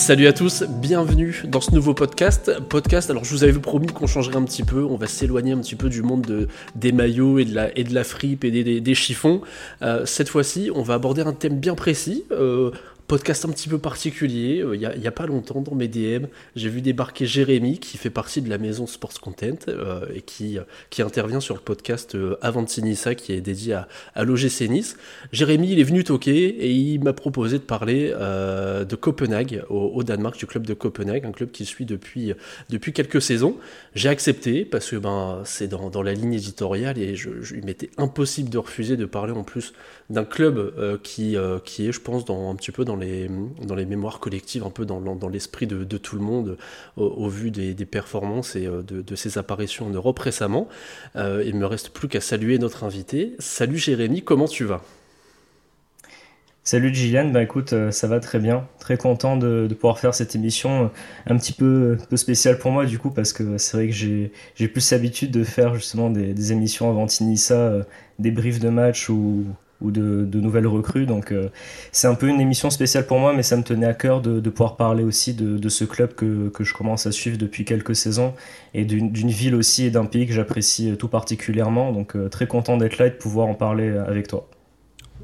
Salut à tous, bienvenue dans ce nouveau podcast. Podcast, alors je vous avais promis qu'on changerait un petit peu, on va s'éloigner un petit peu du monde de, des maillots et de la, fripe et des, des, chiffons. Euh, cette fois-ci, on va aborder un thème bien précis. Euh, podcast un petit peu particulier. Euh, il n'y a, pas longtemps dans mes DM, j'ai vu débarquer Jérémy qui fait partie de la maison Sports Content euh, et qui, euh, qui intervient sur le podcast Avantinissa qui est dédié à, à l'OGC Nice. Jérémy, il est venu toquer et il m'a proposé de parler de Copenhague au, Danemark, du club de Copenhague, un club qui suit depuis, depuis quelques saisons. J'ai accepté parce que ben, c'est dans, dans, la ligne éditoriale et je, il m'était impossible de refuser de parler en plus d'un club qui, qui est, je pense, un petit peu dans les, dans les mémoires collectives, un peu dans, dans l'esprit de, tout le monde, au, vu des, des, performances et euh, de, ses apparitions en Europe récemment. Euh, il me reste plus qu'à saluer notre invité. Salut Jérémy, comment tu vas? Salut Gillian, bah écoute, euh, ça va très bien. Très content de, de, pouvoir faire cette émission un petit peu, peu spéciale pour moi du coup, parce que c'est vrai que j'ai plus l'habitude de faire justement des, des émissions avant Tinissa, des briefs de match ou, ou de, nouvelles recrues. Donc euh, c'est un peu une émission spéciale pour moi, mais ça me tenait à cœur de, pouvoir parler aussi de, ce club que, que, je commence à suivre depuis quelques saisons et d'une ville aussi et d'un pays que j'apprécie tout particulièrement. Donc euh, très content d'être là et de pouvoir en parler avec toi.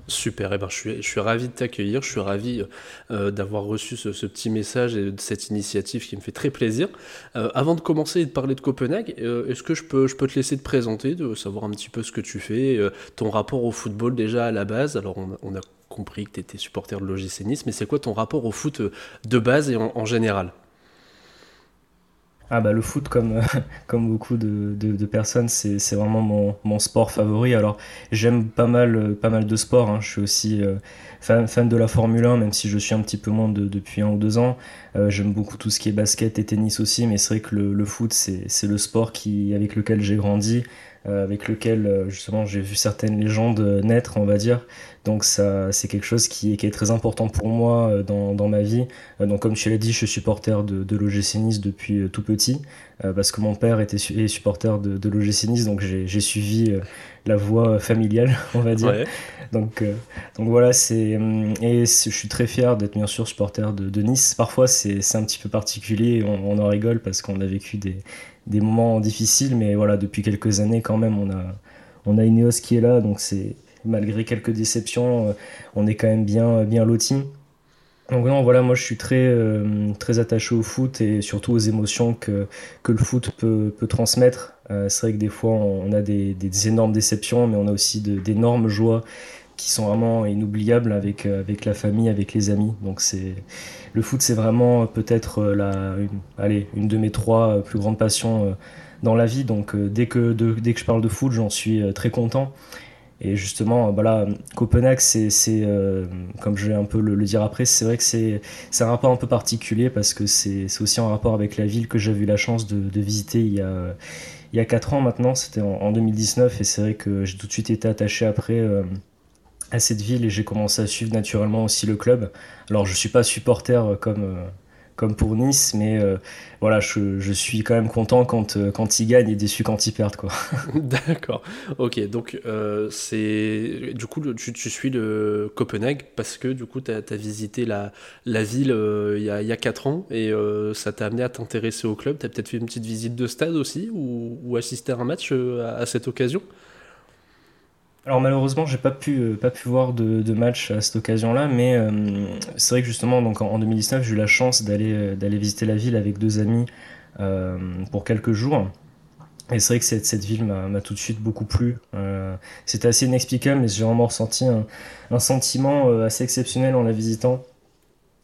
Super, eh ben, je, suis, je suis ravi de t'accueillir, je suis ravi euh, d'avoir reçu ce, petit message et de cette initiative qui me fait très plaisir. Euh, avant de commencer et de parler de Copenhague, euh, est-ce que je peux, je peux te laisser te présenter, de savoir un petit peu ce que tu fais, ton rapport au football déjà à la base? Alors on, a compris que tu étais supporter de l'OGC mais c'est quoi ton rapport au foot de base et en général? Ah bah le foot comme, comme beaucoup de, de, personnes c'est, vraiment mon, mon, sport favori. Alors j'aime pas mal, pas mal de sports, hein. je suis aussi euh, fan, fan, de la Formule 1 même si je suis un petit peu moins de, depuis un ou deux ans. Euh, j'aime beaucoup tout ce qui est basket et tennis aussi mais c'est vrai que le, le foot c'est le sport qui, avec lequel j'ai grandi. Euh, avec lequel euh, justement j'ai vu certaines légendes naître, on va dire. Donc ça, c'est quelque chose qui est, qui est, très important pour moi euh, dans, dans ma vie. donc comme tu l'as dit, je suis supporter de, de l'OGC Nice depuis tout petit, parce que mon père était est supporter de, de l'OGC Nice, donc j'ai suivi la voie familiale, on va dire. Donc, donc voilà, c'est et je suis très fier d'être bien sûr supporter de, de Nice. Parfois c'est un petit peu particulier, on, on en rigole parce qu'on a vécu des, des moments difficiles, mais voilà, depuis quelques années quand même, on a, on a Ineos qui est là, donc c'est malgré quelques déceptions, euh, on est quand même bien, bien loti. Donc non, voilà, moi je suis très, euh, très attaché au foot et surtout aux émotions que, que le foot peut, peut transmettre. Euh, c'est vrai que des fois on a des, énormes déceptions, mais on a aussi d'énormes joies qui sont vraiment inoubliables avec, euh, avec la famille, avec les amis. Donc c'est le foot, c'est vraiment peut-être euh, la, une, allez, une de mes trois euh, plus grandes passions dans la vie. Donc dès que, dès que je parle de foot, j'en suis très content. Et justement, voilà, Copenhague, c'est, comme je vais un peu le, dire après, c'est vrai que c'est, un rapport un peu particulier parce que c'est, aussi en rapport avec la ville que j'ai eu la chance de, visiter il y a, il y a 4 ans maintenant, c'était en 2019, et c'est vrai que j'ai tout de suite été attaché après à cette ville et j'ai commencé à suivre naturellement aussi le club. Alors je suis pas supporter euh, comme, euh, comme pour Nice, mais euh, voilà, je, je, suis quand même content quand, quand ils gagnent et déçu quand ils perdent. quoi. D'accord, ok, donc c'est du coup tu, tu, suis le Copenhague parce que du coup tu as, visité la, la ville il y, a, y, a, 4 ans et ça t'a amené à t'intéresser au club. Tu as peut-être fait une petite visite de stade aussi ou, ou assisté à un match à cette occasion? Alors malheureusement, j'ai pas pu euh, pas pu voir de, match à cette occasion-là, mais euh, c'est vrai que justement, donc en, 2019, j'ai eu la chance d'aller euh, d'aller visiter la ville avec deux amis pour quelques jours. Et c'est vrai que cette, cette ville m'a tout de suite beaucoup plu. C'était assez inexplicable, mais j'ai vraiment ressenti un sentiment assez exceptionnel en la visitant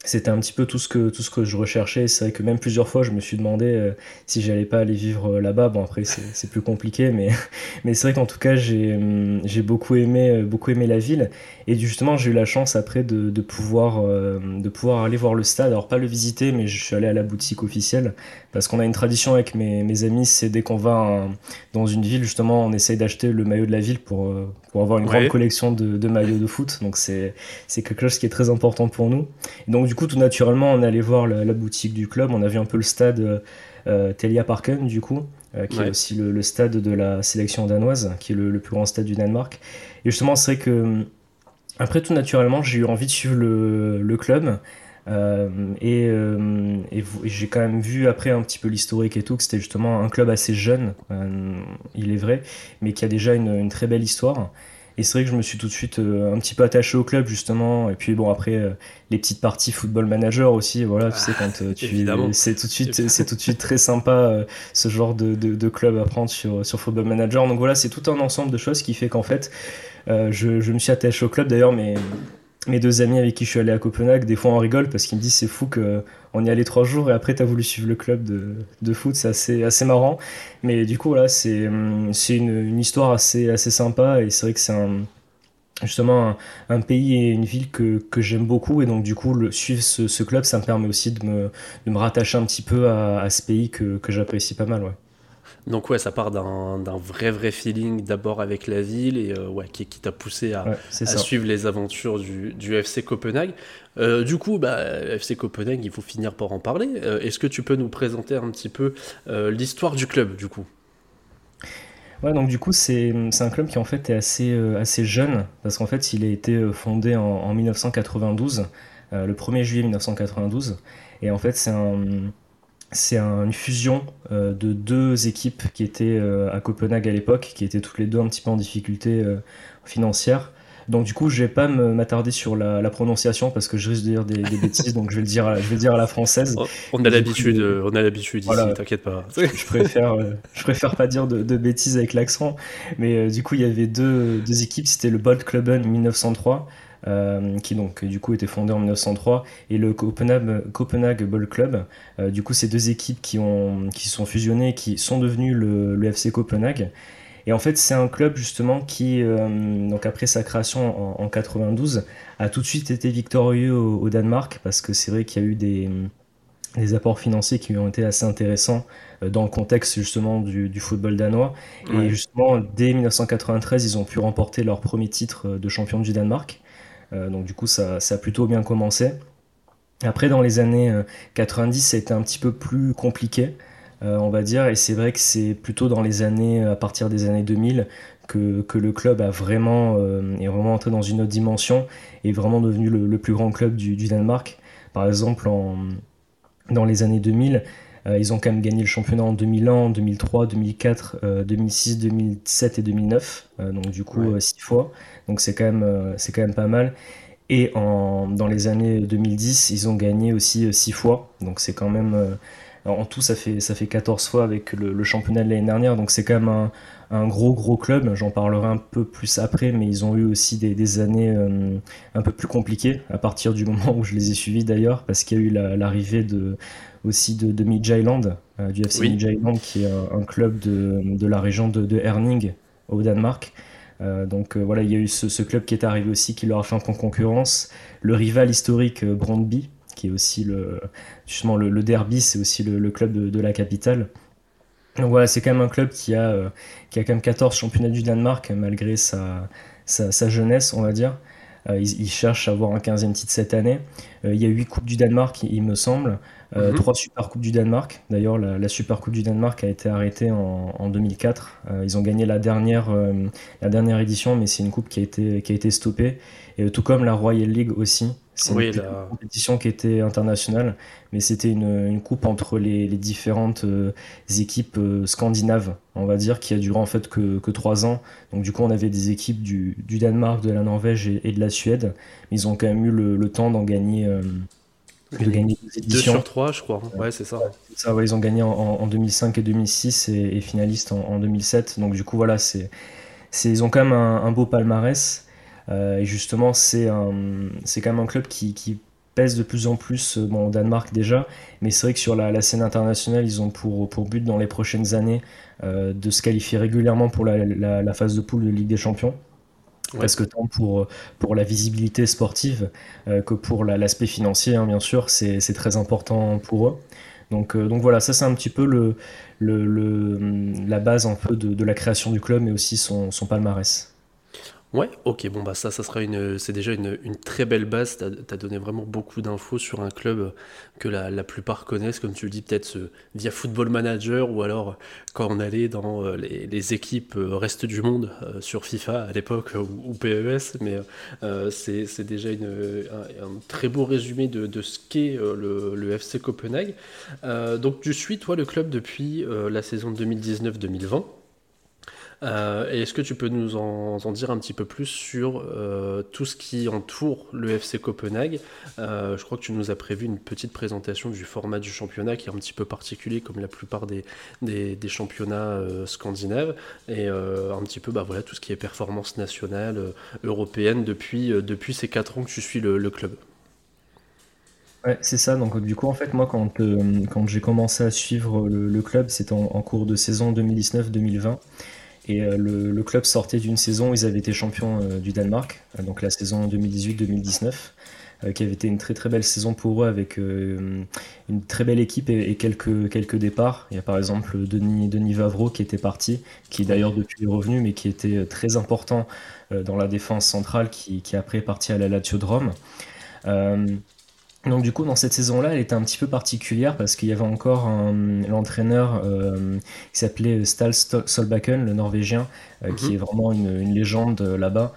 c'était un petit peu tout ce que tout ce que je recherchais. C'est vrai que même plusieurs fois je me suis demandé euh, si j'allais pas aller vivre euh, là-bas. Bon après c'est plus compliqué mais mais c'est vrai qu'en tout cas j'ai hum, j'ai beaucoup aimé euh, beaucoup aimé la ville. Et justement j'ai eu la chance après de, de pouvoir de pouvoir aller voir le stade. Alors pas le visiter mais je suis allé à la boutique officielle. Parce qu'on a une tradition avec mes, mes amis c'est dès qu'on va dans une ville justement on essaye d'acheter le maillot de la ville pour pour avoir une grande collection de, de maillots de foot. Donc c'est c'est quelque chose qui est très important pour nous. Et donc du coup, tout naturellement, on est allé voir la, boutique du club. On a vu un peu le stade euh, euh Telia Parken, du coup, euh, qui est aussi le, stade de la sélection danoise, qui est le, plus grand stade du Danemark. Et justement, c'est vrai que, après tout naturellement, j'ai eu envie de suivre le, le club. et, j'ai quand même vu après un petit peu l'historique et tout que c'était justement un club assez jeune, il est vrai, mais qui a déjà une très belle histoire. Et c'est vrai que je me suis tout de suite euh, un petit peu attaché au club justement. Et puis bon après euh, les petites parties football manager aussi, voilà, tu sais quand euh, tu c'est tout de suite c'est tout de suite très sympa ce genre de, de, de, club à prendre sur sur football manager. Donc voilà, c'est tout un ensemble de choses qui fait qu'en fait je, je me suis attaché au club d'ailleurs, mais mes deux amis avec qui je suis allé à Copenhague, des fois on rigole parce qu'ils me disent c'est fou qu'on y allait trois jours et après tu as voulu suivre le club de, de foot, c'est assez, assez marrant. Mais du coup, voilà, c'est une, une histoire assez, assez sympa et c'est vrai que c'est un, justement un, pays et une ville que, que j'aime beaucoup et donc du coup suivre ce, ce, club ça me permet aussi de me, de me rattacher un petit peu à, à ce pays que, que j'apprécie pas mal ouais. Donc ouais, ça part d'un vrai vrai feeling d'abord avec la ville et euh, ouais, qui, qui t'a poussé à, suivre les aventures du, du FC Copenhague. Euh, du coup, bah, FC Copenhague, il faut finir par en parler. Euh, est-ce que tu peux nous présenter un petit peu l'histoire du club du coup? Ouais, donc du coup, c'est un club qui en fait est assez, assez jeune, parce qu'en fait, il a été fondé en, en 1992, le 1er juillet 1992, et en fait, c'est un, c'est une fusion euh, de deux équipes qui étaient euh, à Copenhague à l'époque, qui étaient toutes les deux un petit peu en difficulté euh, financière. Donc du coup, je vais pas m'attarder sur la, prononciation parce que je risque de dire des, bêtises, donc je vais le dire, je vais dire à la française. On a l'habitude, on a l'habitude ici, t'inquiète pas. Je, préfère, je préfère pas dire de, bêtises avec l'accent, mais du coup, il y avait deux, deux équipes. C'était le Bolt Clubben 1903 euh, qui donc du coup était fondé en 1903, et le Copenhague, Copenhague Ball Club. Euh, du coup, ces deux équipes qui, ont, qui sont fusionnées, qui sont devenues le, le FC Copenhague. Et en fait, c'est un club justement qui, euh, donc après sa création en, en, 92, a tout de suite été victorieux au, Danemark parce que c'est vrai qu'il y a eu des, des, apports financiers qui ont été assez intéressants dans le contexte justement du, du football danois. Et justement, dès 1993, ils ont pu remporter leur premier titre de champion du Danemark. Euh, donc du coup, ça, a plutôt bien commencé. Après, dans les années 90, ça a été un petit peu plus compliqué, euh, on va dire, et c'est vrai que c'est plutôt dans les années, à partir des années 2000, que, le club a vraiment, euh, est vraiment entré dans une autre dimension et vraiment devenu le, plus grand club du, Danemark. Par exemple, dans les années 2000, ils ont quand même gagné le championnat en 2001, 2003, 2004, 2006, 2007 et 2009, donc du coup six fois. Donc c'est quand, même, euh, c'est quand même pas mal. Et en, dans les années 2010, ils ont gagné aussi 6 euh, fois. Donc c'est quand même. Euh, en tout, ça fait, ça fait 14 fois avec le, championnat de l'année dernière. Donc c'est quand même un, un, gros, gros club. J'en parlerai un peu plus après, mais ils ont eu aussi des, des années un peu plus compliquées à partir du moment où je les ai suivis d'ailleurs, parce qu'il y a eu l'arrivée de, aussi de, de Midtjylland, du FC Midtjylland, qui est un, club de, de, la région de, de Herning au Danemark. Euh, donc euh, voilà, il y a eu ce, club qui est arrivé aussi, qui leur a fait un peu concurrence. Le rival historique euh, Brondby, qui est aussi le, justement le, derby, c'est aussi le, club de, la capitale. Donc voilà, c'est quand même un club qui a, qui a quand même 14 championnats du Danemark, malgré sa, sa, jeunesse, on va dire. Il, cherche à avoir un 15e titre cette année. il y a 8 Coupes du Danemark, il me semble. Euh, mhm. Trois Super Coupes du Danemark. D'ailleurs, la, Super Coupe du Danemark a été arrêtée en, 2004. Euh, ils ont gagné la dernière, euh, la dernière édition, mais c'est une coupe qui a été, qui a été stoppée. Et tout comme la Royal League aussi. C'est une, compétition qui était internationale, mais c'était une, une, coupe entre les, les différentes équipes scandinaves, on va dire, qui a duré en fait que, que trois ans. Donc du coup, on avait des équipes du, du Danemark, de la Norvège et, de la Suède, mais ils ont quand même eu le, le temps d'en gagner de gagner deux sur trois, je crois. Ouais, c'est ça. ça ils ont gagné en, 2005 et 2006 et, finalistes en, 2007. Donc du coup, voilà, c'est, ils ont quand même un, beau palmarès. Euh, et justement, c'est, c'est quand même un club qui, qui, pèse de plus en plus euh, bon, au Danemark déjà. Mais c'est vrai que sur la, scène internationale, ils ont pour, pour but dans les prochaines années euh, de se qualifier régulièrement pour la, la phase de poule de Ligue des Champions presque tant pour, pour la visibilité sportive euh, que pour l'aspect financier, hein, bien sûr, c'est très important pour eux. Donc, euh, donc voilà, ça c'est un petit peu le, le, la base un peu de, de, la création du club, mais aussi son, son palmarès. Ouais, ok, bon bah ça, ça sera une, c'est déjà une, très belle base. As donné vraiment beaucoup d'infos sur un club que la, plupart connaissent, comme tu le dis, peut-être via Football Manager ou alors quand on allait dans euh, les, équipes euh, reste du monde euh, sur FIFA à l'époque ou, PES, mais c'est déjà un, très beau résumé de, ce qu'est le, le, FC Copenhague. donc tu suis toi le club depuis la saison 2019-2020. Euh, est-ce que tu peux nous en, dire un petit peu plus sur euh, tout ce qui entoure le FC Copenhague? Euh, Je crois que tu nous as prévu une petite présentation du format du championnat qui est un petit peu particulier comme la plupart des, des, championnats scandinaves et un petit peu bah, voilà, tout ce qui est performance nationale, européenne depuis, depuis ces 4 ans que tu suis le, club. Ouais, c'est ça. Donc, du coup, en fait, moi, quand, quand j'ai commencé à suivre le, club, c'était en, en, cours de saison 2019-2020. Et euh, le, club sortait d'une saison où ils avaient été champions euh, du Danemark, euh, donc la saison 2018-2019 qui avait été une très très belle saison pour eux avec une très belle équipe et, quelques, quelques départs. Il y a par exemple Denis, Denis Vavro qui était parti, qui d'ailleurs depuis est revenu, mais qui était très important dans la défense centrale, qui après est parti à la Lazio de Rome. Donc du coup, dans cette saison-là, elle était un petit peu particulière parce qu'il y avait encore l'entraîneur euh, qui s'appelait Stal Solbakken, le Norvégien, euh, qui mhm. est vraiment une, légende euh, là-bas.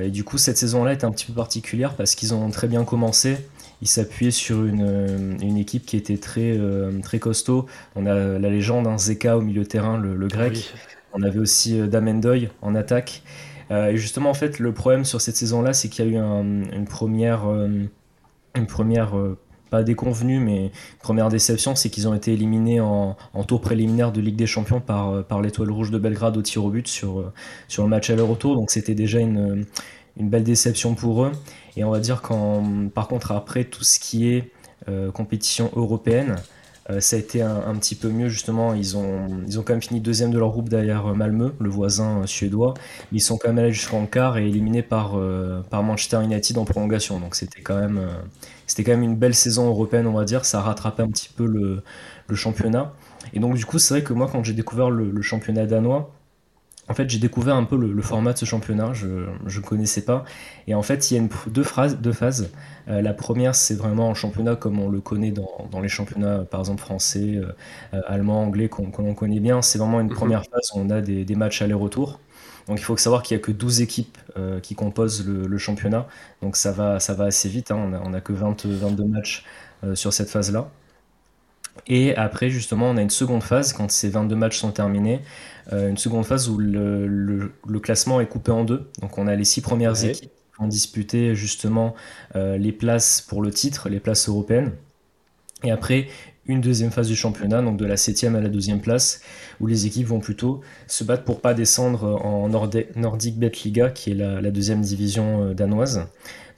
et du coup, cette saison-là était un petit peu particulière parce qu'ils ont très bien commencé. Ils s'appuyaient sur une, équipe qui était très, très costaud. On a la légende, hein, Zeka au milieu de terrain, le, grec. On avait aussi Damendoy en attaque. et justement, en fait, le problème sur cette saison-là, c'est qu'il y a eu une première une première, euh, pas déconvenue, mais première déception, c'est qu'ils ont été éliminés en, tour préliminaire de Ligue des Champions par, euh, par l'Étoile Rouge de Belgrade au tir au but sur, euh, le match aller-retour. Donc c'était déjà une, une belle déception pour eux. Et on va dire qu'en, par contre, après tout ce qui est compétition européenne, ça a été un, petit peu mieux justement. Ils ont, ils ont quand même fini deuxième de leur groupe derrière Malmö, le voisin suédois. Mais ils sont quand même allés jusqu'en quart et éliminés par, par Manchester United en prolongation. Donc c'était quand même c'était quand même une belle saison européenne, on va dire. Ça a rattrapé un petit peu le, championnat. Et donc, du coup, c'est vrai que moi, quand j'ai découvert le, championnat danois, en fait, j'ai découvert un peu le, format de ce championnat. Je ne connaissais pas. Et en fait, il y a une, deux, phrases, deux phases. Euh, la première, c'est vraiment un championnat comme on le connaît dans, les championnats, par exemple français, euh, euh, allemand, anglais, qu'on connaît bien. C'est vraiment une mhm. première phase où on a des, des matchs aller-retour. Donc il faut savoir qu'il n'y a que 12 équipes euh, qui composent le, championnat. Donc ça va, ça va assez vite. Hein. On n'a a que 20, 22 matchs sur cette phase-là. Et après, justement, on a une seconde phase, quand ces 22 matchs sont terminés, une seconde phase où le, classement est coupé en deux. Donc on a les six premières équipes qui vont disputer justement les places pour le titre, les places européennes. Et après, une deuxième phase du championnat, donc de la 7 à la 12e place, où les équipes vont plutôt se battre pour pas descendre en Nordic Bet Liga, qui est la, deuxième division euh, danoise.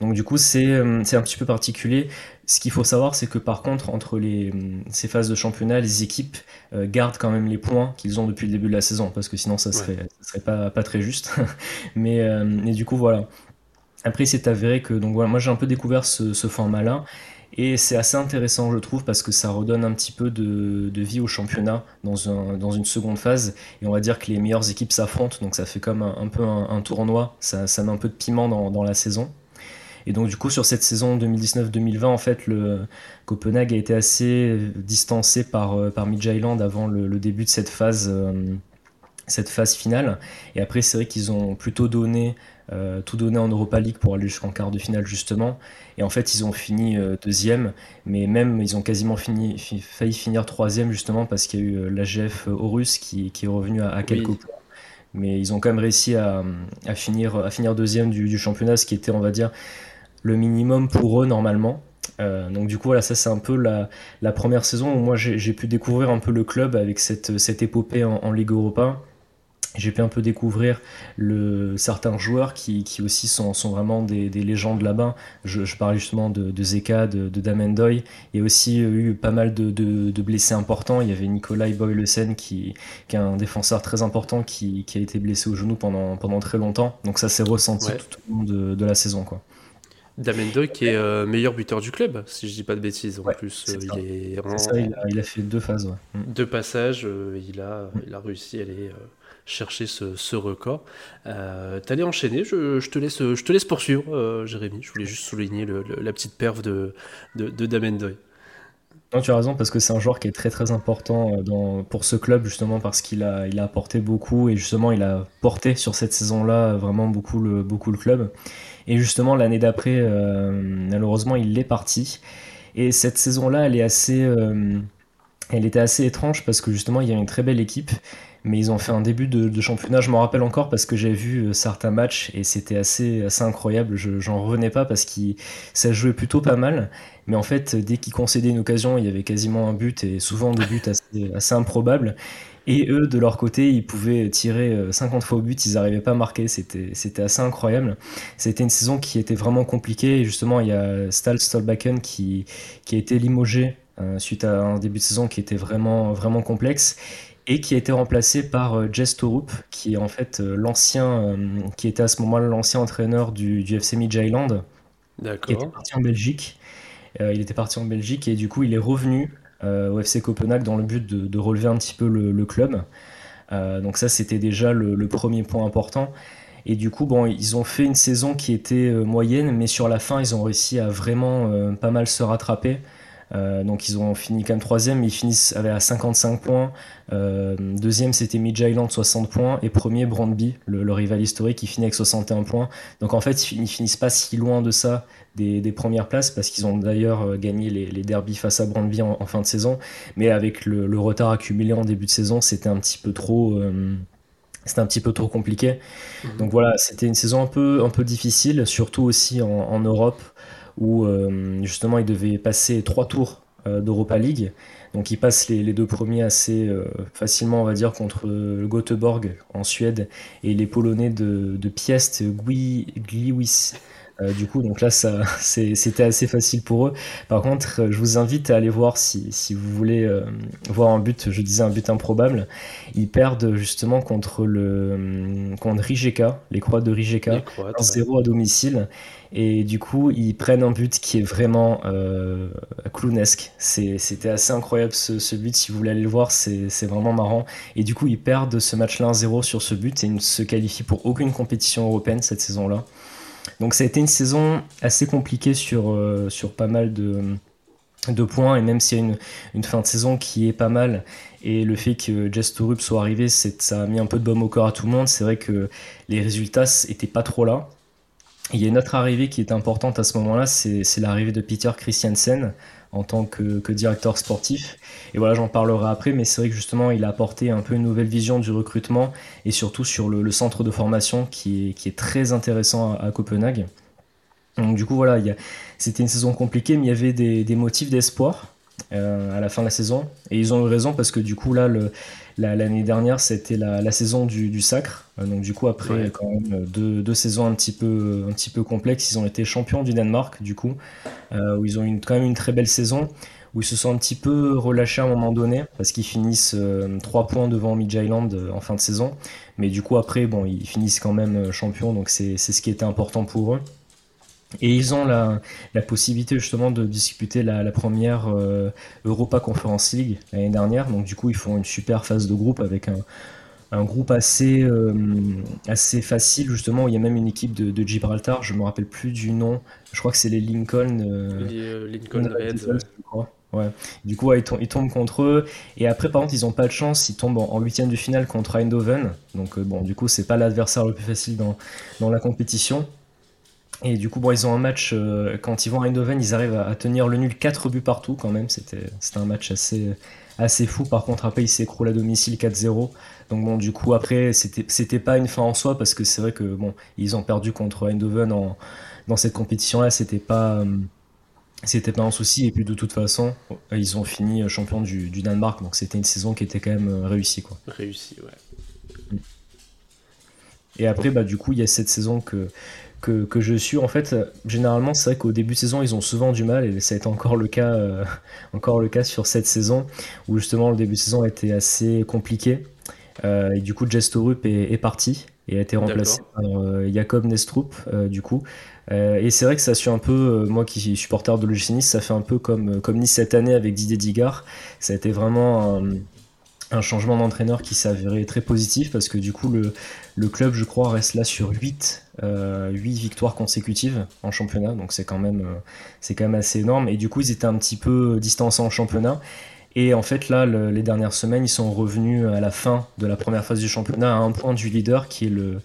Donc du coup, euh, c'est un petit peu particulier. Ce qu'il faut savoir, c'est que par contre, entre les, ces phases de championnat, les équipes euh, gardent quand même les points qu'ils ont depuis le début de la saison, parce que sinon, ça serait, serait pas, pas très juste. mais, mais du coup, voilà. Après, c'est avéré que donc voilà, moi j'ai un peu découvert ce, ce format-là et c'est assez intéressant, je trouve, parce que ça redonne un petit peu de, vie au championnat dans, un, dans, une seconde phase. Et on va dire que les meilleures équipes s'affrontent, donc ça fait comme un, peu un, tournoi, ça, ça, met un peu de piment dans, dans, la saison. Et donc du coup, sur cette saison 2019-2020, en fait, le Copenhague a été assez distancé par, euh, par Midtjylland avant le, début de cette phase, euh, cette phase finale. Et après, c'est vrai qu'ils ont plutôt donné euh, tout donné en Europa League pour aller jusqu'en quart de finale justement. Et en fait, ils ont fini euh, deuxième, mais même ils ont quasiment fini, failli finir troisième justement parce qu'il y a eu euh, l'AGF Horus qui, qui, est revenu à, quelques points. Mais ils ont quand même réussi à, à finir, à finir deuxième du, du, championnat, ce qui était, on va dire, le minimum pour eux normalement. donc du coup voilà ça c'est un peu la, la, première saison où moi j'ai pu découvrir un peu le club avec cette, cette épopée en, en Ligue Europa j'ai pu un peu découvrir le, certains joueurs qui, qui aussi sont, sont, vraiment des, des légendes là-bas. Je, je, parle justement de, de Zeka, de, de Damendoy. Il y a aussi eu pas mal de, de blessés importants. Il y avait Nikolai Boylesen qui, qui est un défenseur très important qui, qui, a été blessé au genou pendant, pendant très longtemps. Donc ça s'est ressenti tout au long de, la saison. Quoi. Damendoy qui est euh, meilleur buteur du club, si je dis pas de bêtises. En plus, il, est il, a, fait deux phases. Mm. Deux passages, il, a, il a réussi à aller chercher ce, record. Euh, T'allais enchaîner, je, je, te laisse, je te laisse poursuivre, Jérémy. Je voulais juste souligner la petite perf de, de, de Damendoy. Non, tu as raison, parce que c'est un joueur qui est très très important euh, pour ce club, justement parce qu'il a, il a apporté beaucoup et justement il a porté sur cette saison-là vraiment beaucoup le, beaucoup le club. Et justement, l'année d'après, euh, malheureusement, il est parti. Et cette saison-là, elle est assez. Euh, elle était assez étrange parce que justement, il y a une très belle équipe mais ils ont fait un début de, championnat, je m'en rappelle encore parce que j'ai vu euh, certains matchs et c'était assez, assez incroyable, je, j'en revenais pas parce que ça jouait plutôt pas mal, mais en fait dès qu'ils concédaient une occasion, il y avait quasiment un but et souvent des buts assez, assez improbables. Et eux, de leur côté, ils pouvaient tirer 50 euh, fois au but, ils n'arrivaient pas à marquer, c'était, assez incroyable. C'était une saison qui était vraiment compliquée, et justement, il y a Stal Stolbakken qui, qui a été limogé suite à un début de saison qui était vraiment, vraiment complexe et qui a été remplacé par euh, Jess Torup, qui est en fait euh, l'ancien, euh, qui était à ce moment-là l'ancien entraîneur du, du FC Midtjylland, qui était parti en Belgique. il était parti en Belgique et du coup il est revenu au FC Copenhague dans le but de, relever un petit peu le, club. donc ça c'était déjà le, premier point important. Et du coup, bon, ils ont fait une saison qui était moyenne, mais sur la fin, ils ont réussi à vraiment pas mal se rattraper. Euh, donc ils ont fini quand même troisième, ils finissent avec à 55 points. Euh, deuxième c'était Midge 60 points et premier Brandby, le, rival historique, qui finit avec 61 points. Donc en fait ils finissent pas si loin de ça des, premières places parce qu'ils ont d'ailleurs euh, gagné les, les derbies face à Brandby en, fin de saison, mais avec le, retard accumulé en début de saison, c'était un petit peu trop. c'était un petit peu trop compliqué. Mhm. Donc voilà, c'était une saison un peu, un peu difficile, surtout aussi en Europe où euh, justement il devait passer trois tours euh, d'Europa League. Donc il passe les, deux premiers assez euh, facilement, on va dire, contre le Göteborg en Suède et les Polonais de, de Piest, Gliwice euh, du coup, donc là, ça, c'était assez facile pour eux. Par contre, euh, je vous invite à aller voir si, si vous voulez euh, voir un but, je disais un but improbable. Ils perdent justement contre le contre Rijeka, les Croates de Rijeka, 1-0 à domicile. Et du coup, ils prennent un but qui est vraiment euh, clownesque. C'était assez incroyable ce, ce, but. Si vous voulez aller le voir, c'est vraiment marrant. Et du coup, ils perdent ce match-là 1-0 sur ce but et ils ne se qualifient pour aucune compétition européenne cette saison-là. Donc ça a été une saison assez compliquée sur, euh, pas mal de, points, et même s'il y a une, une, fin de saison qui est pas mal, et le fait que Jess Torup soit arrivé, ça a mis un peu de baume au corps à tout le monde. C'est vrai que les résultats n'étaient pas trop là. Il y a une autre arrivée qui est importante à ce moment-là, c'est l'arrivée de Peter Christiansen, en tant que, directeur sportif. Et voilà, j'en parlerai après, mais c'est vrai que justement, il a apporté un peu une nouvelle vision du recrutement et surtout sur le, centre de formation qui est, très intéressant à, Copenhague. Donc du coup, voilà, c'était une saison compliquée, mais il y avait des, motifs d'espoir euh, à la fin de la saison. Et ils ont eu raison parce que du coup, là, le, L'année dernière, c'était la, saison du, sacre. Euh, donc du coup, après quand même deux, saisons un petit, peu, un petit peu complexes, ils ont été champions du Danemark, du coup, euh, où ils ont eu quand même une très belle saison, où ils se sont un petit peu relâchés à un moment donné, parce qu'ils finissent euh, trois points devant Midtjylland en fin de saison. Mais du coup, après, bon, ils finissent quand même champions, donc c'est ce qui était important pour eux. Et ils ont la, possibilité justement de disputer la, première euh, Europa Conference League l'année dernière. Donc du coup, ils font une super phase de groupe avec un, groupe assez, euh, assez facile justement. Où il y a même une équipe de, Gibraltar, je me rappelle plus du nom. Je crois que c'est les Lincoln. Euh, les, Lincoln Reds. Ouais. Du coup, ils, tombent, contre eux. Et après, par contre, ils n'ont pas de chance. Ils tombent en huitième de finale contre Eindhoven. Donc, bon, du coup, c'est pas l'adversaire le plus facile dans, dans la compétition. Et du coup, bon, ils ont un match, euh, quand ils vont à Eindhoven, ils arrivent à, tenir le nul 4 buts partout quand même. C'était un match assez, assez fou. Par contre, après, ils s'écroulent à domicile 4-0. Donc bon, du coup, après, c'était pas une fin en soi parce que c'est vrai que bon, ils ont perdu contre Eindhoven en, dans cette compétition-là. C'était pas, c'était pas un souci. Et puis de toute façon, ils ont fini champion du, du Danemark. Donc c'était une saison qui était quand même réussie. Quoi. Réussie, ouais. Et après, bah, du coup, il y a cette saison que que, je suis, en fait, généralement, c'est vrai qu'au début de saison, ils ont souvent du mal, et ça a été encore le cas, euh, encore le cas sur cette saison, où justement le début de saison était assez compliqué. Euh, et du coup, Jess Torup est, parti. et a été remplacé par Jacob Nestrup, du coup. et c'est vrai que ça suit un peu, moi qui suis supporter de l'OGC Nice, ça fait un peu comme, comme Nice cette année avec Didier Digard. Ça a été vraiment un changement d'entraîneur qui s'est avéré très positif parce que du coup le, le club je crois reste là sur 8, euh, victoires consécutives en championnat donc c'est quand même euh, c'est quand même assez énorme et du coup ils étaient un petit peu distancés en championnat et en fait là les dernières semaines ils sont revenus à la fin de la première phase du championnat à un point du leader qui est le,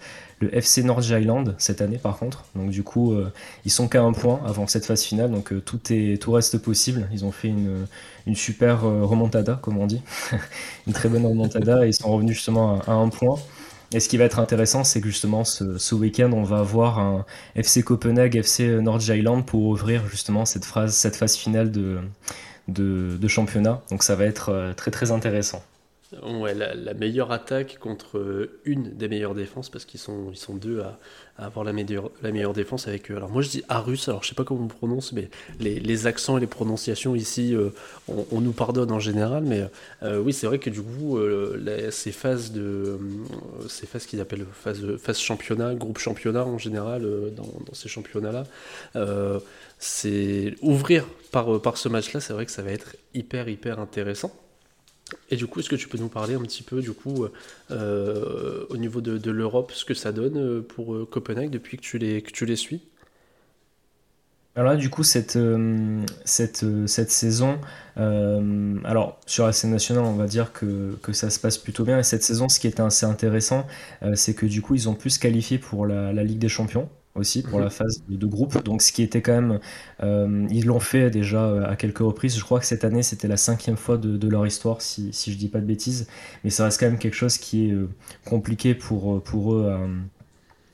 FC North Island cette année par contre. Donc du coup, euh, ils sont qu'à un point avant cette phase finale, donc euh, tout, est, tout reste possible. Ils ont fait une, une super remontada, comme on dit, une très bonne remontada, et ils sont revenus justement à, un point. Et ce qui va être intéressant, c'est que justement ce, week-end, on va avoir un FC Copenhague, FC North Island pour ouvrir justement cette, phrase, cette phase finale de, de, de championnat. Donc ça va être très très intéressant. Ouais, la, meilleure attaque contre une des meilleures défenses, parce qu'ils sont, ils sont deux à, avoir la meilleure, la meilleure défense avec. Alors moi je dis Arus, alors je sais pas comment on prononce, mais les, accents et les prononciations ici, euh, on, nous pardonne en général, mais euh, oui, c'est vrai que du coup, euh, ces phases de. ces phases qu'ils appellent phase, phase championnat, groupe championnat en général, dans, dans, ces championnats-là, c'est ouvrir par, par ce match-là, c'est vrai que ça va être hyper, hyper intéressant. Et du coup, est-ce que tu peux nous parler un petit peu, du coup, euh, au niveau de, l'Europe, ce que ça donne euh, pour euh, Copenhague depuis que tu les, que tu les suis? Alors là, du coup, cette, cette, cette saison, alors sur la scène nationale, on va dire que, que, ça se passe plutôt bien. Et cette saison, ce qui est assez intéressant, c'est que du coup, ils ont pu se qualifier pour la Ligue des Champions aussi pour mhm. la phase de, groupe. Donc ce qui était quand même, euh, ils l'ont fait déjà euh, à quelques reprises. Je crois que cette année c'était la cinquième fois de, leur histoire, si, si je dis pas de bêtises. Mais ça reste quand même quelque chose qui est euh, compliqué pour, pour eux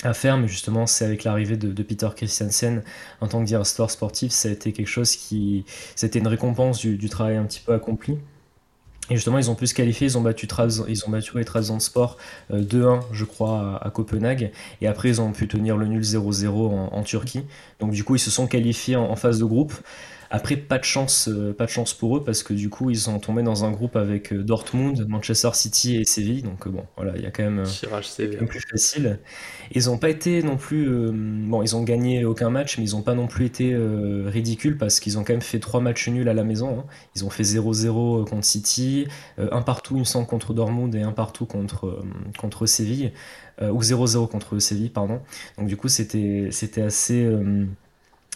à, faire. Mais justement, c'est avec l'arrivée de, Peter Christiansen en tant que directeur sportif, ça a été quelque chose qui, c'était une récompense du, du travail un petit peu accompli. Et justement, ils ont pu se qualifier, ils ont battu, ils ont battu les Sport 2-1, euh, je crois, à, Copenhague. Et après, ils ont pu tenir le nul 0-0 en, Turquie. Donc, du coup, ils se sont qualifiés en phase de groupe. Après, pas de chance, euh, pas de chance pour eux parce que du coup, ils sont tombés dans un groupe avec euh, Dortmund, Manchester City et Séville. Donc euh, bon, voilà, il y a quand même, un plus facile. Ils n'ont pas été non plus, bon, ils ont gagné aucun match, mais ils n'ont pas non plus été ridicules parce qu'ils ont quand même fait trois matchs nuls à la maison. Hein. Ils ont fait 0-0 contre City, un partout, il me semble, contre Dortmund et un partout contre contre Séville ou 0-0 contre Séville, pardon. Donc du coup, c'était c'était assez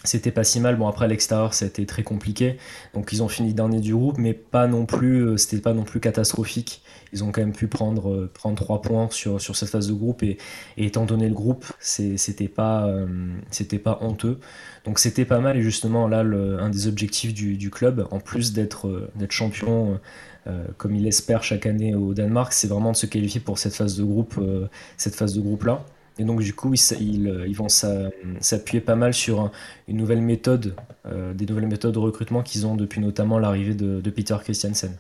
c'était pas si mal. Bon, après, à l'extérieur, ça a été très compliqué. Donc, ils ont fini dernier du groupe, mais pas non plus, euh, c'était pas non plus catastrophique. Ils ont quand même pu prendre, euh, prendre 3 points sur, sur cette phase de groupe. Et, étant donné le groupe, c'était pas, euh, c'était pas honteux. Donc, c'était pas mal. Et justement, là, un des objectifs du, du club, en plus d'être d'être champion, comme il espère chaque année au Danemark, c'est vraiment de se qualifier pour cette phase de groupe, cette phase de groupe là. Et donc, du coup, ils, ils, vont s'appuyer pas mal sur une nouvelle méthode, euh, des nouvelles méthodes de recrutement qu'ils ont depuis notamment l'arrivée de, Peter Christiansen.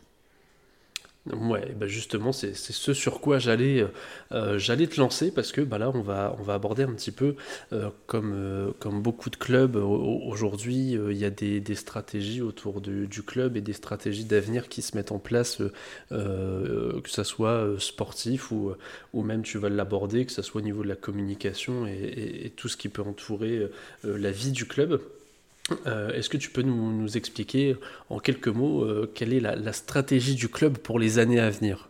Ouais, bah justement, c'est ce sur quoi j'allais euh, j'allais te lancer parce que bah là, on va, on va aborder un petit peu, euh, comme, euh, comme beaucoup de clubs aujourd'hui, il y a des, des, stratégies autour du, club et des stratégies d'avenir qui se mettent en place, que ce soit sportif ou, ou même tu vas l'aborder, que ce soit au niveau de la communication et tout ce qui peut entourer la vie du club. Euh, est-ce que tu peux nous, expliquer en quelques mots euh, quelle est la, stratégie du club pour les années à venir?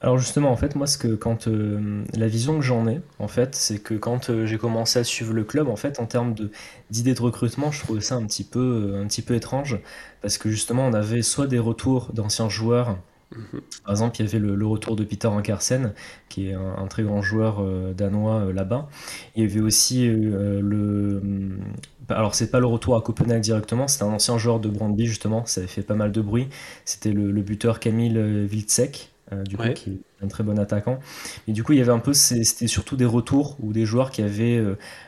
Alors justement, en fait, moi, ce que quand euh, la vision que j'en ai, en fait, c'est que quand j'ai commencé à suivre le club, en fait, en termes d'idées de recrutement, je trouvais ça un petit peu étrange parce que justement, on avait soit des retours d'anciens joueurs par exemple, il y avait le, retour de Peter Ankersen, qui est un, très grand joueur euh, danois euh, là-bas. Il y avait aussi euh, le. Alors, c'est pas le retour à Copenhague directement, c'était un ancien joueur de Brandby, justement, ça avait fait pas mal de bruit. C'était le, buteur Camille Wilczek. du coup, qui est un très bon attaquant. Et du coup, il y avait un peu, c'était surtout des retours ou des joueurs qui avaient,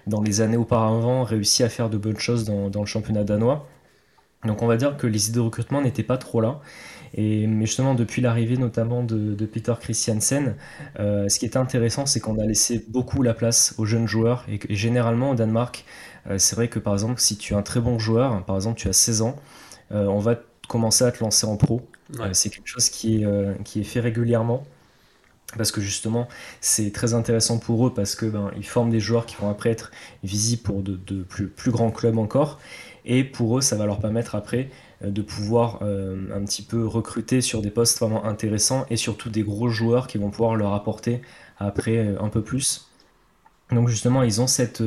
dans les années auparavant, réussi à faire de bonnes choses dans, dans le championnat danois. Donc, on va dire que les idées de recrutement n'étaient pas trop là. Et, mais justement, depuis l'arrivée notamment de, Peter Christiansen, euh, ce qui est intéressant, c'est qu'on a laissé beaucoup la place aux jeunes joueurs. Et, généralement, au Danemark, euh, c'est vrai que par exemple, si tu es un très bon joueur, par exemple, tu as 16 ans, euh, on va commencer à te lancer en pro. c'est quelque chose qui est, qui est fait régulièrement. parce que justement c'est très intéressant pour eux parce que ben, ils forment des joueurs qui vont après être visibles pour de, plus, plus, grands clubs encore et pour eux ça va leur permettre après euh, de pouvoir euh, un petit peu recruter sur des postes vraiment intéressants et surtout des gros joueurs qui vont pouvoir leur apporter après euh, un peu plus. Donc justement, ils ont cette,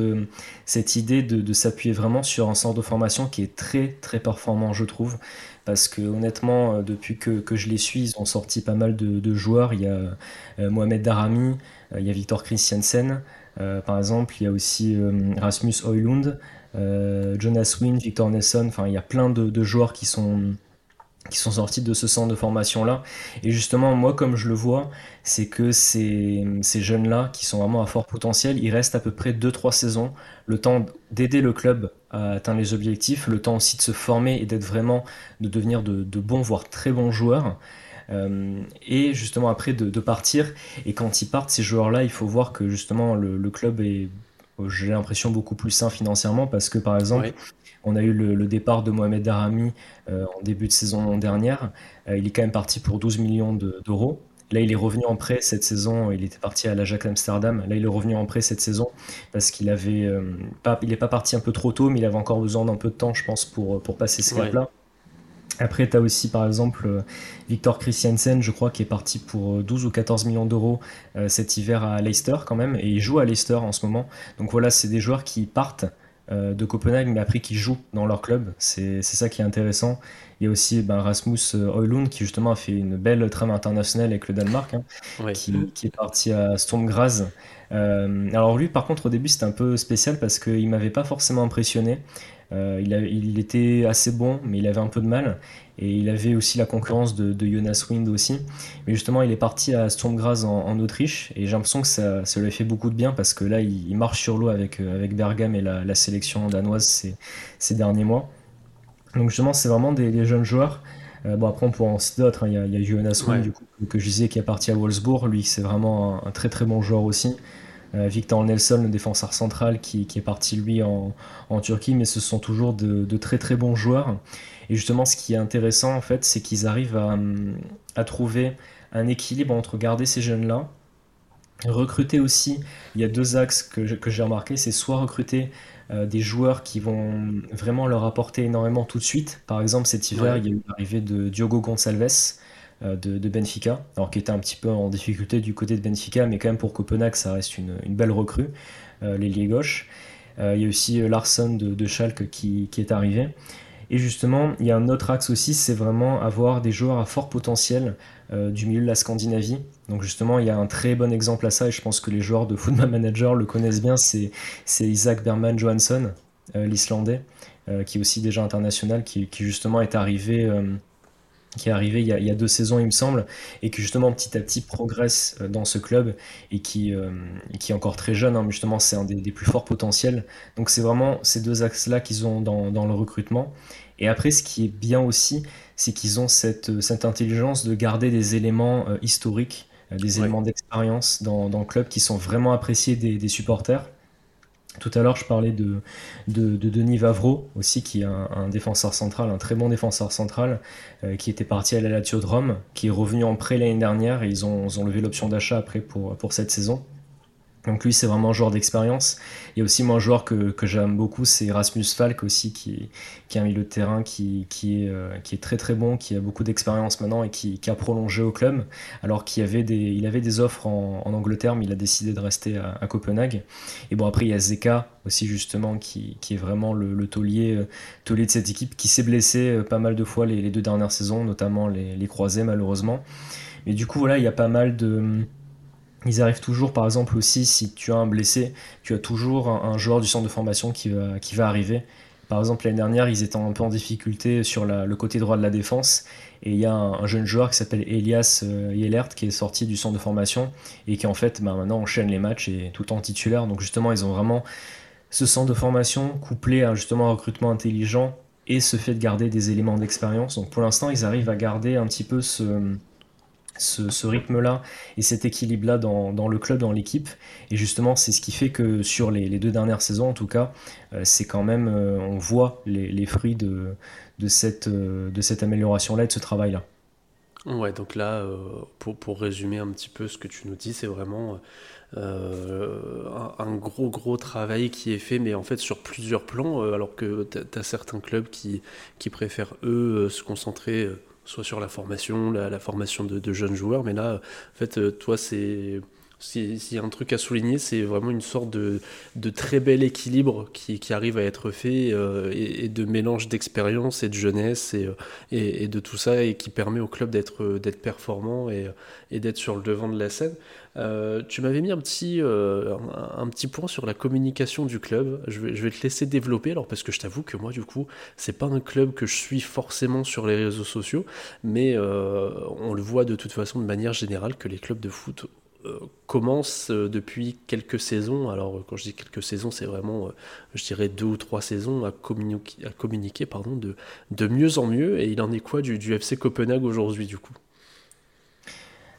idée de, s'appuyer vraiment sur un centre de formation qui est très très performant, je trouve. Parce que honnêtement, depuis que, je les suis, ils ont sorti pas mal de, joueurs. Il y a Mohamed Darami, il y a Victor Christiansen, par exemple, il y a aussi Rasmus Oilund, Jonas Wynn, Victor Nelson, enfin il y a plein de joueurs qui sont qui sont sortis de ce centre de formation-là. Et justement, moi, comme je le vois, c'est que ces, ces jeunes-là, qui sont vraiment à fort potentiel, ils restent à peu près 2-3 saisons, le temps d'aider le club à atteindre les objectifs, le temps aussi de se former et d'être vraiment, de devenir de, bons, voire très bons joueurs. Euh, et justement après de, partir. Et quand ils partent, ces joueurs-là, il faut voir que justement le club est, j'ai l'impression, beaucoup plus sain financièrement parce que par exemple, on a eu le, départ de Mohamed Darami euh, en début de saison dernière. Euh, il est quand même parti pour 12 millions d'euros. Là, il est revenu en prêt cette saison. Il était parti à l'Ajax Amsterdam. Là, il est revenu en prêt cette saison parce qu'il avait euh, pas, il n'est pas parti un peu trop tôt, mais il avait encore besoin d'un peu de temps, je pense, pour, pour passer ce cap-là. Après, tu as aussi par exemple Victor Christiansen, je crois, qui est parti pour 12 ou 14 millions d'euros cet hiver à Leicester quand même, et il joue à Leicester en ce moment. Donc voilà, c'est des joueurs qui partent euh, de Copenhague, mais après qui jouent dans leur club. C'est ça qui est intéressant. Il y a aussi ben, Rasmus Højlund qui justement a fait une belle trame internationale avec le Danemark, hein, qui, est parti à Storm Graz. Euh, alors lui, par contre, au début, c'était un peu spécial parce qu'il m'avait pas forcément impressionné. Euh, il, était assez bon, mais il avait un peu de mal. Et il avait aussi la concurrence de, Jonas Wind aussi. Mais justement, il est parti à Storm en, en Autriche. Et j'ai l'impression que ça, ça, lui a fait beaucoup de bien parce que là, il, marche sur l'eau avec, euh, avec Bergam et la, sélection danoise ces, ces, derniers mois. Donc justement, c'est vraiment des, jeunes joueurs. Euh, bon, après, on pourra en citer d'autres. Hein. Il, y a Jonas Wind, du coup, que je disais, qui est parti à Wolfsburg. Lui, c'est vraiment un, très très bon joueur aussi. Euh, Victor Nelson, le défenseur central, qui, est parti lui en, Turquie, mais ce sont toujours de, très très bons joueurs. Et justement, ce qui est intéressant en fait, c'est qu'ils arrivent à, trouver un équilibre entre garder ces jeunes-là, recruter aussi. Il y a deux axes que, j'ai remarqué, c'est soit recruter euh, des joueurs qui vont vraiment leur apporter énormément tout de suite. Par exemple, cet hiver, il y a eu l'arrivée de Diogo Gonçalves euh, de, Benfica, alors qui était un petit peu en difficulté du côté de Benfica, mais quand même pour Copenhague, ça reste une, belle recrue, euh, l'ailier gauche. Euh, il y a aussi Larson de, de Schalke qui, est arrivé. Et justement, il y a un autre axe aussi, c'est vraiment avoir des joueurs à fort potentiel du milieu de la Scandinavie. Donc justement, il y a un très bon exemple à ça, et je pense que les joueurs de Football Manager le connaissent bien, c'est Isaac Berman Johansson, l'Islandais, qui est aussi déjà international, qui, qui justement est arrivé qui est arrivé il y, a, deux saisons, il me semble, et qui justement petit à petit progresse euh, dans ce club et qui, euh, qui est encore très jeune. Hein, mais justement, c'est un des, plus forts potentiels. Donc, c'est vraiment ces deux axes-là qu'ils ont dans, dans, le recrutement. Et après, ce qui est bien aussi, c'est qu'ils ont cette, cette intelligence de garder des éléments euh, historiques, des éléments d'expérience dans, dans, le club qui sont vraiment appréciés des, des supporters. Tout à l'heure, je parlais de, de, Denis Vavreau, aussi, qui est un, défenseur central, un très bon défenseur central, euh, qui était parti à la Lazio de Rome, qui est revenu en prêt l'année dernière, et ils ont, levé l'option d'achat après pour cette saison. Donc lui, c'est vraiment un joueur d'expérience. A aussi moi un joueur que, j'aime beaucoup, c'est Rasmus Falk aussi, qui, qui a un milieu de terrain qui, qui, est, euh, qui est très très bon, qui a beaucoup d'expérience maintenant et qui, a prolongé au club, alors qu'il avait des, avait des offres en, Angleterre, mais il a décidé de rester à, Copenhague. Et bon, après, il y a Zeka aussi justement, qui, est vraiment le, taulier, euh, taulier de cette équipe, qui s'est blessé euh, pas mal de fois les, deux dernières saisons, notamment les, les croisés malheureusement. Mais du coup, voilà, il y a pas mal de ils arrivent toujours, par exemple aussi, si tu as un blessé, tu as toujours un, joueur du centre de formation qui va, qui va arriver. Par exemple, l'année dernière, ils étaient un peu en difficulté sur le côté droit de la défense. Et il y a un, jeune joueur qui s'appelle Elias euh, Yelert qui est sorti du centre de formation et qui en fait bah, maintenant enchaîne les matchs et tout en titulaire. Donc justement, ils ont vraiment ce centre de formation couplé à justement un recrutement intelligent et ce fait de garder des éléments d'expérience. Donc pour l'instant, ils arrivent à garder un petit peu ce, ce, rythme-là et cet équilibre-là dans, le club, dans l'équipe. Et justement, c'est ce qui fait que sur les, deux dernières saisons, en tout cas, euh, c'est quand même, euh, on voit les, fruits de, cette, euh, cette amélioration-là et de ce travail-là. Ouais, donc là, pour, pour, résumer un petit peu ce que tu nous dis, c'est vraiment un, gros gros travail qui est fait, mais en fait sur plusieurs plans, alors que tu as, certains clubs qui, qui préfèrent, eux, se concentrer soit sur la formation, la, formation de, jeunes joueurs, mais là, en fait, toi, c'est s'il y a un truc à souligner, c'est vraiment une sorte de, très bel équilibre qui, arrive à être fait euh, et, de mélange d'expérience et de jeunesse et, et, de tout ça et qui permet au club d'être d'être performant et, d'être sur le devant de la scène. Euh, tu m'avais mis un petit, euh, point sur la communication du club. Je vais, je vais te laisser développer alors parce que je t'avoue que moi du coup c'est pas un club que je suis forcément sur les réseaux sociaux, mais on le voit de toute façon de manière générale que les clubs de foot euh, commence euh, depuis quelques saisons, alors quand je dis quelques saisons, c'est vraiment, euh, je dirais, deux ou trois saisons à communiquer, pardon, de, mieux en mieux. Et il en est quoi du, FC Copenhague aujourd'hui, du coup?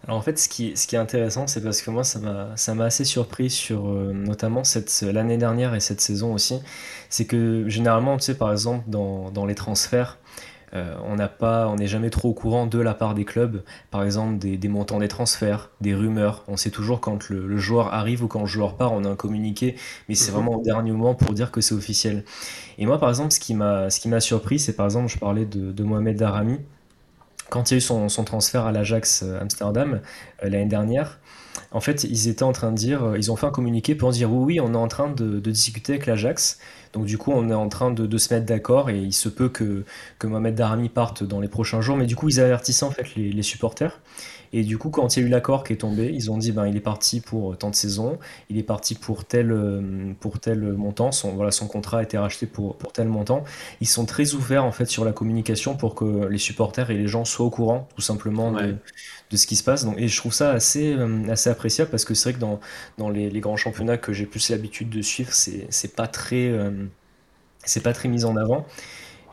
Alors en fait, ce qui, est intéressant, c'est parce que moi, ça m'a, assez surpris sur notamment l'année dernière et cette saison aussi. C'est que généralement, tu sais, par exemple, dans les transferts, euh, on n'a pas, on n'est jamais trop au courant de la part des clubs, par exemple des, montants des transferts, des rumeurs. On sait toujours quand le, joueur arrive ou quand le joueur part, on a un communiqué, mais c'est mhm. vraiment au dernier moment pour dire que c'est officiel. Et moi, par exemple, ce qui m'a, ce qui m'a surpris, c'est par exemple, je parlais de, Mohamed Darami quand il y a eu son, transfert à l'Ajax euh, Amsterdam euh, l'année dernière. En fait, ils étaient en train de dire, ils ont fait un communiqué pour dire oui, oui, on est en train de discuter avec l'Ajax. Donc du coup, on est en train de, se mettre d'accord et il se peut que, Mohamed Darami parte dans les prochains jours. Mais du coup, ils avertissaient en fait les, supporters. Et du coup, quand il y a eu l'accord qui est tombé, ils ont dit ben il est parti pour tant de saisons, il est parti pour tel pour tel montant, son voilà son contrat a été racheté pour pour tel montant. Ils sont très ouverts en fait sur la communication pour que les supporters et les gens soient au courant tout simplement de, de, ce qui se passe. Donc et je trouve ça assez assez appréciable parce que c'est vrai que dans dans les, les grands championnats que j'ai plus l'habitude de suivre, c'est pas très c'est pas très mis en avant.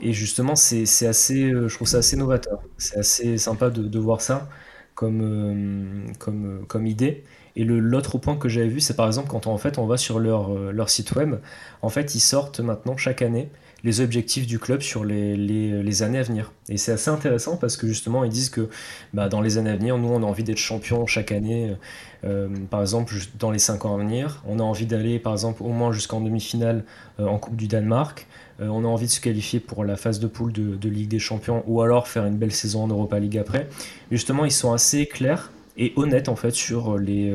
Et justement, c'est assez, euh, je trouve ça assez novateur. C'est assez sympa de, voir ça comme, euh, comme, euh, comme idée. Et l'autre point que j'avais vu, c'est par exemple quand on, en fait, on va sur leur, leur site web, en fait, ils sortent maintenant chaque année les objectifs du club sur les, les, années à venir. Et c'est assez intéressant parce que justement, ils disent que bah, dans les années à venir, nous, on a envie d'être champion chaque année. Euh, par exemple, dans les 5 ans à venir, on a envie d'aller, par exemple, au moins jusqu'en demi-finale euh, en Coupe du Danemark. Euh, on a envie de se qualifier pour la phase de poule de, Ligue des Champions ou alors faire une belle saison en Europa League après. Justement, ils sont assez clairs et honnêtes en fait sur les,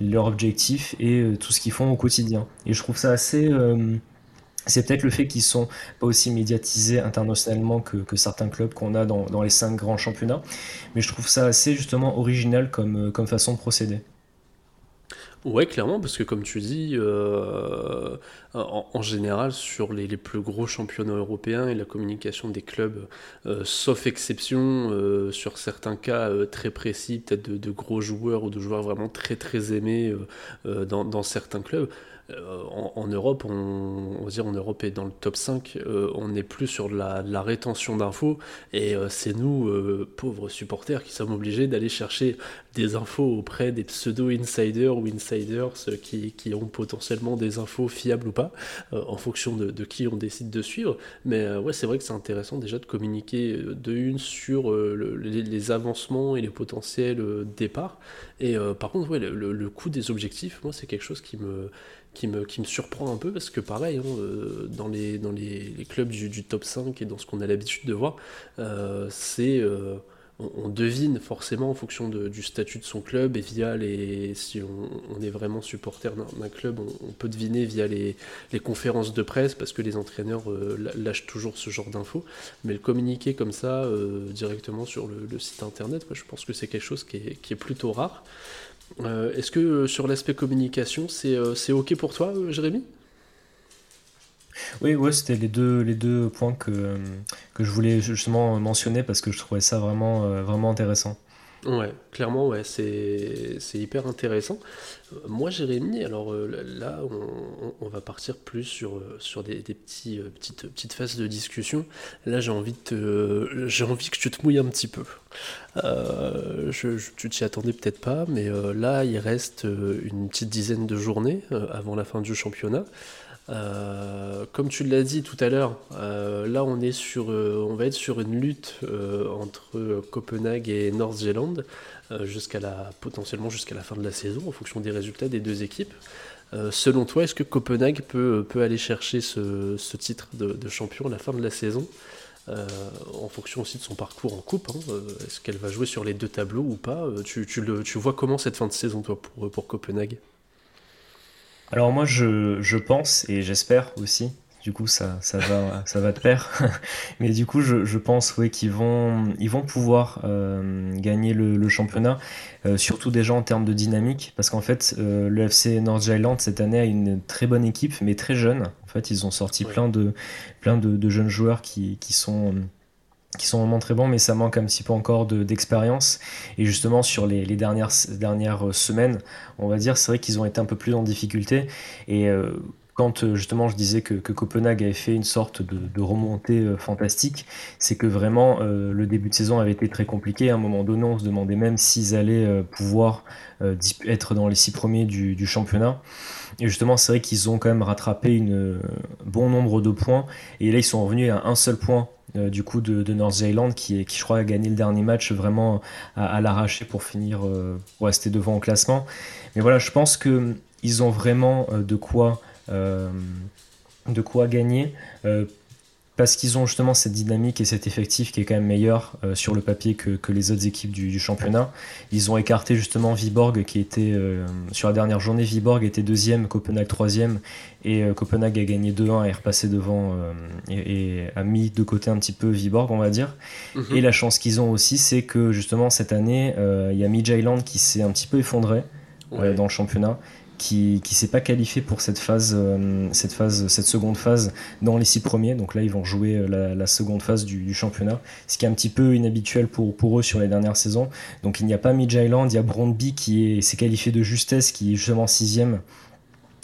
leurs objectifs et tout ce qu'ils font au quotidien. Et je trouve ça assez c'est peut-être le fait qu'ils sont pas aussi médiatisés internationalement que, certains clubs qu'on a dans, les cinq grands championnats. Mais je trouve ça assez justement original comme façon de procéder. Ouais, clairement, parce que comme tu dis, euh, en, général, sur les, plus gros championnats européens et la communication des clubs, euh, sauf exception, euh, sur certains cas très précis, peut-être de, gros joueurs ou de joueurs vraiment très très aimés dans, certains clubs, en, Europe, on, va dire en Europe et dans le top 5, euh, on n'est plus sur la, rétention d'infos et c'est nous, pauvres supporters, qui sommes obligés d'aller chercher des infos auprès des pseudo-insiders ou insiders qui, qui, ont potentiellement des infos fiables ou pas, en fonction de, qui on décide de suivre. Mais ouais, c'est vrai que c'est intéressant déjà de communiquer de une sur les, avancements et les potentiels départs. Et par contre, ouais, le, coût des objectifs, moi, c'est quelque chose qui me qui me, qui me surprend un peu parce que pareil, hein, euh, dans, les, dans les, clubs du, top 5 et dans ce qu'on a l'habitude de voir, euh, c'est... Euh, on, devine forcément en fonction du statut de son club et via les... Si on, est vraiment supporter d'un club, on, peut deviner via les, conférences de presse parce que les entraîneurs lâchent toujours ce genre d'infos. Mais le communiquer comme ça directement sur le, site internet, je pense que c'est quelque chose qui est, plutôt rare. Euh, est-ce que euh, sur l'aspect communication, c'est euh, OK pour toi, Jérémy? Oui, ouais, c'était les deux, les deux points que, que je voulais justement mentionner parce que je trouvais ça vraiment, vraiment intéressant. Ouais, clairement, ouais, c'est, hyper intéressant. Moi, Jérémy, alors euh, là, on, va partir plus sur, euh, sur des, petits, euh, petites, petites phases de discussion. Là, j'ai envie, de j'ai envie que tu te mouilles un petit peu. je, tu t'y attendais peut-être pas, mais là, il reste une petite dizaine de journées avant la fin du championnat. Euh, comme tu l'as dit tout à l'heure, euh, là on est sur, euh, on va être sur une lutte entre Copenhague et North-Zealand jusqu'à la potentiellement jusqu'à la fin de la saison en fonction des résultats des deux équipes. selon toi, est-ce que Copenhague peut, peut aller chercher ce, ce titre de, champion à la fin de la saison en fonction aussi de son parcours en coupe hein, Est-ce qu'elle va jouer sur les deux tableaux ou pas tu, tu, le, tu vois comment cette fin de saison toi pour, pour Copenhague? Alors moi je, je pense et j'espère aussi, du coup ça, ça, va, ça va de pair, mais du coup je, je pense oui, qu'ils vont, ils vont pouvoir euh, gagner le, le championnat, euh, surtout déjà en termes de dynamique, parce qu'en fait euh, le FC North Island cette année a une très bonne équipe, mais très jeune. En fait ils ont sorti plein, de, plein de, de, jeunes joueurs qui, qui sont qui sont vraiment très bons, mais ça manque un petit peu encore d'expérience. et justement, sur les, dernières, dernières semaines, on va dire, c'est vrai qu'ils ont été un peu plus en difficulté. Et euh, quand euh, justement je disais que, Copenhague avait fait une sorte de, remontée euh, fantastique, c'est que vraiment le début de saison avait été très compliqué. À un moment donné, on se demandait même s'ils allaient pouvoir être dans les six premiers du, du championnat. Et justement, c'est vrai qu'ils ont quand même rattrapé un bon nombre de points. Et là, ils sont revenus à un seul point euh, du coup de, North Island qui, qui je crois a gagné le dernier match vraiment à, l'arracher pour finir euh, pour rester devant au classement. Mais voilà je pense que ils ont vraiment euh, de quoi de quoi gagner parce qu'ils ont justement cette dynamique et cet effectif qui est quand même meilleur euh, sur le papier que, que, les autres équipes du, du, championnat. Ils ont écarté justement Viborg qui était euh, sur la dernière journée, Viborg était deuxième, Copenhague troisième et euh, Copenhague a gagné 2-1 et est repassé devant et, et, a mis de côté un petit peu Viborg on va dire. Mhm. Et la chance qu'ils ont aussi c'est que justement cette année il y a Midtjylland qui s'est un petit peu effondré dans le championnat qui qui s'est pas qualifié pour cette phase, euh, cette phase, cette seconde phase dans les six premiers. Donc là, ils vont jouer euh, la, seconde phase du, championnat, ce qui est un petit peu inhabituel pour, pour eux sur les dernières saisons. Donc il n'y a pas Midge Island, il y a Brondby qui s'est qualifié de justesse, qui est justement sixième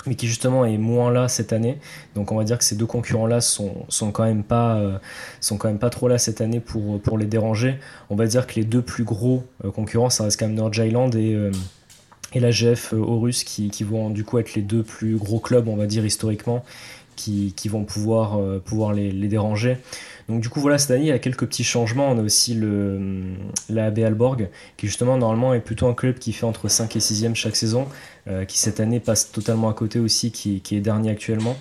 mais qui justement est moins là cette année. Donc on va dire que ces deux concurrents-là sont, sont quand même pas euh, sont quand même pas trop là cette année pour, pour les déranger. On va dire que les deux plus gros concurrents, ça reste quand même North Island et et la GF Horus qui, qui, vont du coup être les deux plus gros clubs, on va dire historiquement, qui, vont pouvoir, euh, pouvoir les, déranger. Donc du coup voilà, cette année il y a quelques petits changements. On a aussi le, la AB Alborg, qui justement normalement est plutôt un club qui fait entre 5 et 6e chaque saison, euh, qui cette année passe totalement à côté aussi, qui, est dernier actuellement.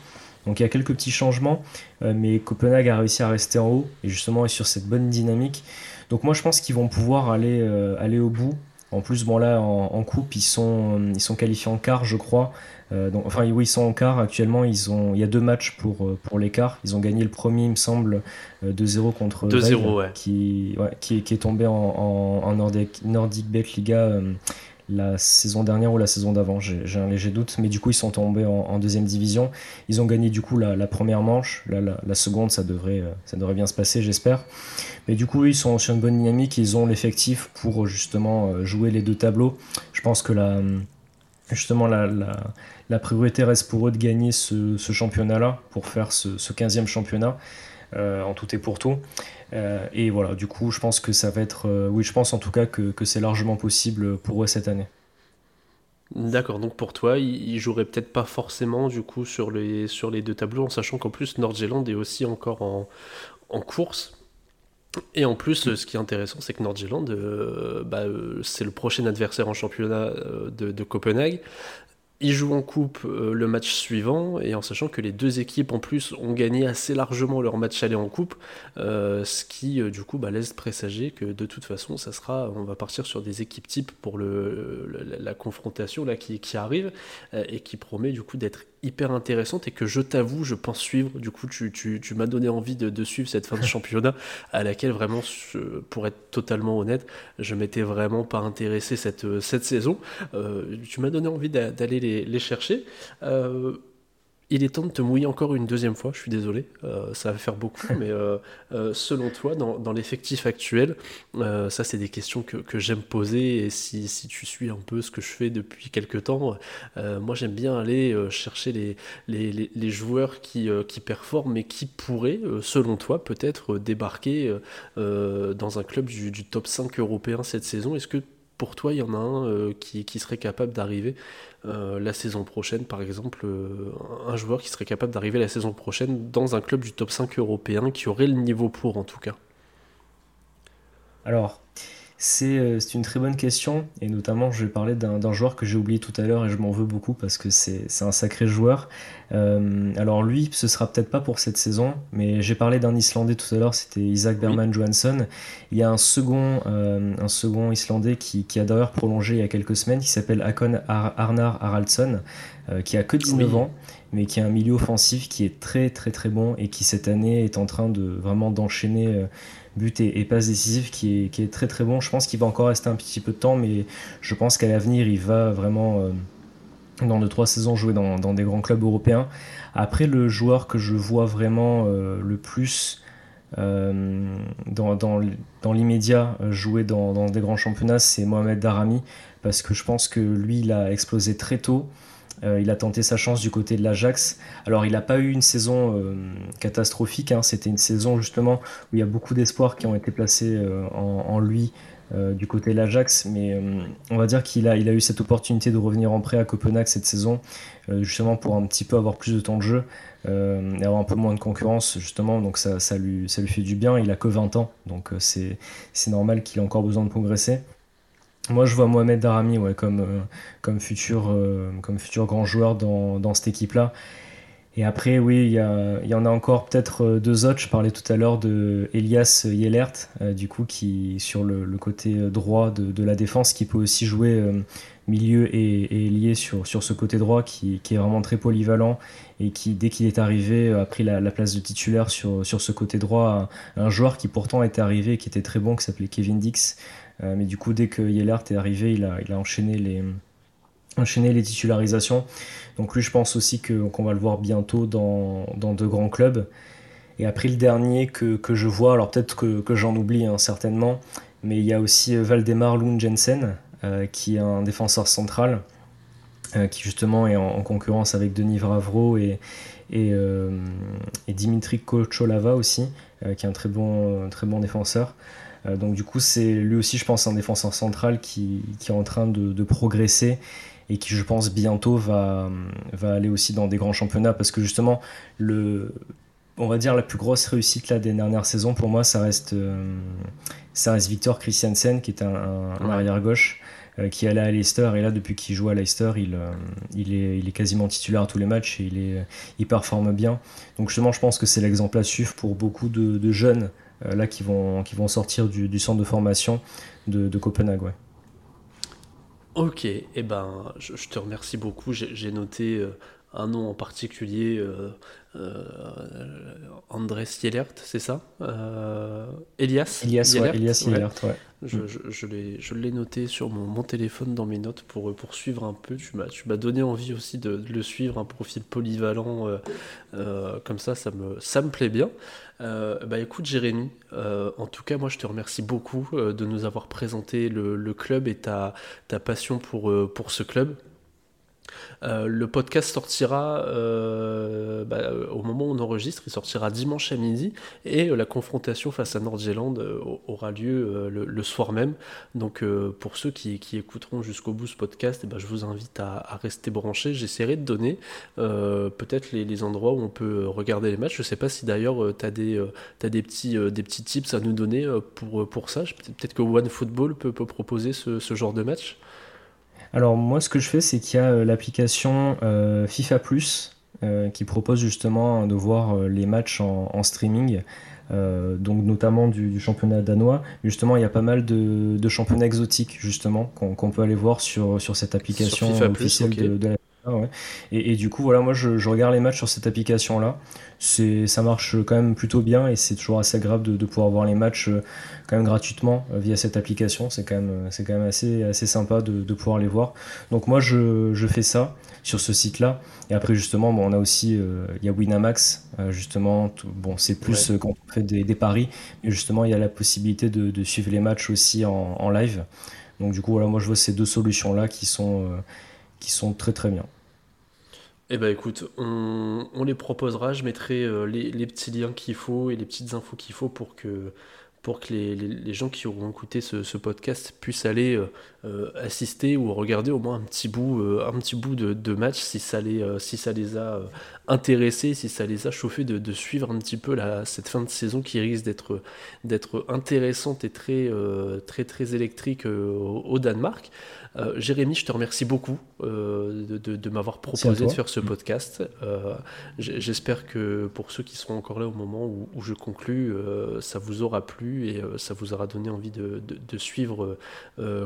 Donc il y a quelques petits changements, euh, mais Copenhague a réussi à rester en haut et justement est sur cette bonne dynamique. Donc moi je pense qu'ils vont pouvoir aller, aller au bout en plus, bon là, en, coupe, ils sont, ils sont qualifiés en quart, je crois. Euh, donc, enfin, oui, ils sont en quart actuellement. Ils ont, il y a deux matchs pour, euh, pour l'écart. Ils ont gagné le premier, il me semble, 2-0 euh, contre 2-0, ouais. qui, ouais, qui, qui, est tombé en, en, en Nordic, Nordic Bet Liga la saison dernière ou la saison d'avant, j'ai un léger doute, mais du coup ils sont tombés en, deuxième division. Ils ont gagné du coup la, première manche, la, seconde ça devrait, ça devrait bien se passer j'espère. Mais du coup ils sont sur une bonne dynamique, ils ont l'effectif pour justement euh, jouer les deux tableaux. Je pense que la, justement la, priorité reste pour eux de gagner ce, championnat-là, pour faire ce, ce 15e championnat. Euh, en tout et pour tout. Euh, et voilà, du coup, je pense que ça va être. Euh, oui, je pense en tout cas que, c'est largement possible pour eux cette année. D'accord, donc pour toi, il, jouerait peut-être pas forcément du coup sur les, sur les deux tableaux, en sachant qu'en plus Nord-Zélande est aussi encore en, en, course. Et en plus, ce qui est intéressant, c'est que Nord-Zélande, bah, c'est le prochain adversaire en championnat de, de Copenhague. Ils jouent en coupe euh, le match suivant, et en sachant que les deux équipes en plus ont gagné assez largement leur match aller en coupe, euh, ce qui euh, du coup bah, laisse présager que de toute façon, ça sera, on va partir sur des équipes types pour le, la confrontation là qui, qui arrive, et qui promet du coup d'être hyper intéressante et que je t'avoue, je pense suivre. Du coup, tu, tu, tu m'as donné envie de, de, suivre cette fin de championnat à laquelle vraiment, pour être totalement honnête, je m'étais vraiment pas intéressé cette, cette saison. Euh, tu m'as donné envie d'aller les, les, chercher. Euh, il est temps de te mouiller encore une deuxième fois, je suis désolé, euh, ça va faire beaucoup, mais euh, euh, selon toi, dans, l'effectif actuel, ça c'est des questions que, j'aime poser, et si, tu suis un peu ce que je fais depuis quelques temps, moi j'aime bien aller chercher les, les, joueurs qui, qui, performent et qui pourraient, selon toi, peut-être débarquer dans un club du, du, top 5 européen cette saison. Est-ce que pour toi, il y en a un euh, qui, serait capable d'arriver euh, la saison prochaine, par exemple, euh, un joueur qui serait capable d'arriver la saison prochaine dans un club du top 5 européen qui aurait le niveau pour, en tout cas? Alors, c'est une très bonne question et notamment je vais parler d'un joueur que j'ai oublié tout à l'heure et je m'en veux beaucoup parce que c'est un sacré joueur. Euh, alors lui, ce sera peut-être pas pour cette saison, mais j'ai parlé d'un Islandais tout à l'heure, c'était Isaac Berman Johansson. Il y a un second, euh, un second Islandais qui, a d'ailleurs prolongé il y a quelques semaines, qui s'appelle Akon Arnar Haraldsson, qui a que 19 ans, mais qui a un milieu offensif qui est très très très bon et qui cette année est en train de vraiment d'enchaîner but et, passe décisive qui est, très très bon. Je pense qu'il va encore rester un petit peu de temps, mais je pense qu'à l'avenir, il va vraiment, euh, dans 2-3 saisons, jouer dans, des grands clubs européens. Après, le joueur que je vois vraiment euh, le plus euh, dans, dans, l'immédiat jouer dans, des grands championnats, c'est Mohamed Darami, parce que je pense que lui, il a explosé très tôt. Euh, il a tenté sa chance du côté de l'Ajax. Alors, il n'a pas eu une saison euh, catastrophique. Hein. C'était une saison justement où il y a beaucoup d'espoirs qui ont été placés euh, en, lui du côté de l'Ajax. Mais on va dire qu'il a, a eu cette opportunité de revenir en prêt à Copenhague cette saison, justement pour un petit peu avoir plus de temps de jeu et avoir un peu moins de concurrence, justement. Donc, ça, lui, ça fait du bien. Il a que 20 ans, donc c'est normal qu'il ait encore besoin de progresser. Moi, je vois Mohamed Darami ouais, comme, euh, comme, futur, euh, comme futur grand joueur dans, dans cette équipe-là. Et après, oui, il y, y, en a encore peut-être euh, deux autres. Je parlais tout à l'heure de Elias Yelert, du coup, qui sur le, côté droit de, de, la défense, qui peut aussi jouer milieu et, et lié sur, sur ce côté droit, qui, qui, est vraiment très polyvalent et qui, dès qu'il est arrivé, a pris la, la, place de titulaire sur, sur ce côté droit. Un, un joueur qui pourtant était arrivé, qui était très bon, qui s'appelait Kevin Dix, euh, mais du coup, dès que Yellert est arrivé, il a, enchaîné, les, titularisations. Donc lui, je pense aussi qu'on va le voir bientôt dans, dans de grands clubs. Et après, le dernier que, je vois, alors peut-être que, j'en oublie hein, certainement, mais il y a aussi euh, Valdemar Lund Jensen, euh, qui est un défenseur central, qui justement est en, concurrence avec Denis Vravro et, Dimitri Kocholava aussi, qui est un très bon défenseur. Euh, donc du coup, c'est lui aussi, je pense, un défenseur central qui, qui est en train de, de, progresser et qui, je pense, bientôt va, va aller aussi dans des grands championnats parce que justement, le, on va dire la plus grosse réussite là, des dernières saisons, pour moi, ça reste, euh, ça reste Victor Christiansen, qui est un, un, arrière-gauche euh, qui allait à Leicester et là depuis qu'il joue à Leicester il, il, est, il est quasiment titulaire à tous les matchs et il, est, il performe bien. Donc justement je pense que c'est l'exemple à suivre pour beaucoup de, de jeunes euh, là qui vont, qui vont sortir du, centre de formation de, Copenhague. Ok, et eh ben, je, te remercie beaucoup. J'ai noté euh, un nom en particulier, euh, euh, Andrés c'est ça euh, Elias Elias, Yelert, Elias Yelert, ouais. Je, mm. je, je l'ai noté sur mon, mon, téléphone dans mes notes pour, pour suivre un peu. Tu m'as donné envie aussi de, de, le suivre, un profil polyvalent euh, comme ça, ça me, ça me plaît bien. bah écoute Jérémy, en tout cas moi je te remercie beaucoup de nous avoir présenté le, le club et ta, ta passion pour, pour ce club. Euh, le podcast sortira euh, bah, au moment où on enregistre, il sortira dimanche à midi et euh, la confrontation face à Nord-Zélande aura lieu le, soir même. Donc pour ceux qui, écouteront jusqu'au bout ce podcast, eh ben, je vous invite à, rester branchés. J'essaierai de donner peut-être les, endroits où on peut regarder les matchs. Je ne sais pas si d'ailleurs tu as, des, petits, tips à nous donner pour, ça. Peut-être que OneFootball peut, peut proposer ce genre de match. Alors moi ce que je fais c'est qu'il y a euh, l'application euh, FIFA Plus euh, qui propose justement de voir les matchs en, streaming. donc notamment du, championnat danois. Justement, il y a pas mal de, championnats exotiques justement qu'on peut aller voir sur, sur cette application officielle de, de, la Ah ouais. Et, du coup, voilà, moi je, regarde les matchs sur cette application-là. C'est, ça marche quand même plutôt bien et c'est toujours assez agréable de, pouvoir voir les matchs euh, quand même gratuitement euh, via cette application. C'est quand même, euh, c'est quand même assez, assez sympa de, pouvoir les voir. Donc moi je, fais ça sur ce site-là. Et après justement, bon, on a aussi, il y a Winamax, justement. bon, c'est plus quand on fait des, paris, mais justement il y a la possibilité de, suivre les matchs aussi en, en, live. Donc du coup, voilà, moi je vois ces deux solutions-là qui sont, qui sont très très bien. Eh ben écoute, on, les proposera, je mettrai euh, les, petits liens qu'il faut et les petites infos qu'il faut pour que, pour que les, gens qui auront écouté ce, podcast puissent aller euh, euh, assister ou regarder au moins un petit bout, un petit bout de, match si ça, les, si ça les a intéressés, si ça les a chauffés de, suivre un petit peu la, cette fin de saison qui risque d'être, d'être intéressante et très, très, très électrique au Danemark. Euh, Jérémy, je te remercie beaucoup euh, de, m'avoir proposé de faire ce podcast. Euh, j'espère que pour ceux qui seront encore là au moment où, je conclus, ça vous aura plu et ça vous aura donné envie de, suivre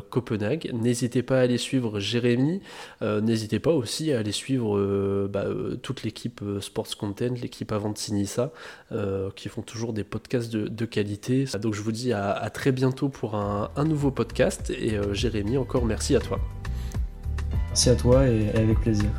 Copenhague. N'hésitez pas à aller suivre Jérémy. N'hésitez pas aussi à aller suivre bah, toute l'équipe Sports Content, l'équipe avant de Sinissa, qui font toujours des podcasts de, qualité. Donc je vous dis à, très bientôt pour un nouveau podcast. Et Jérémy, encore merci à toi. Merci à toi et avec plaisir.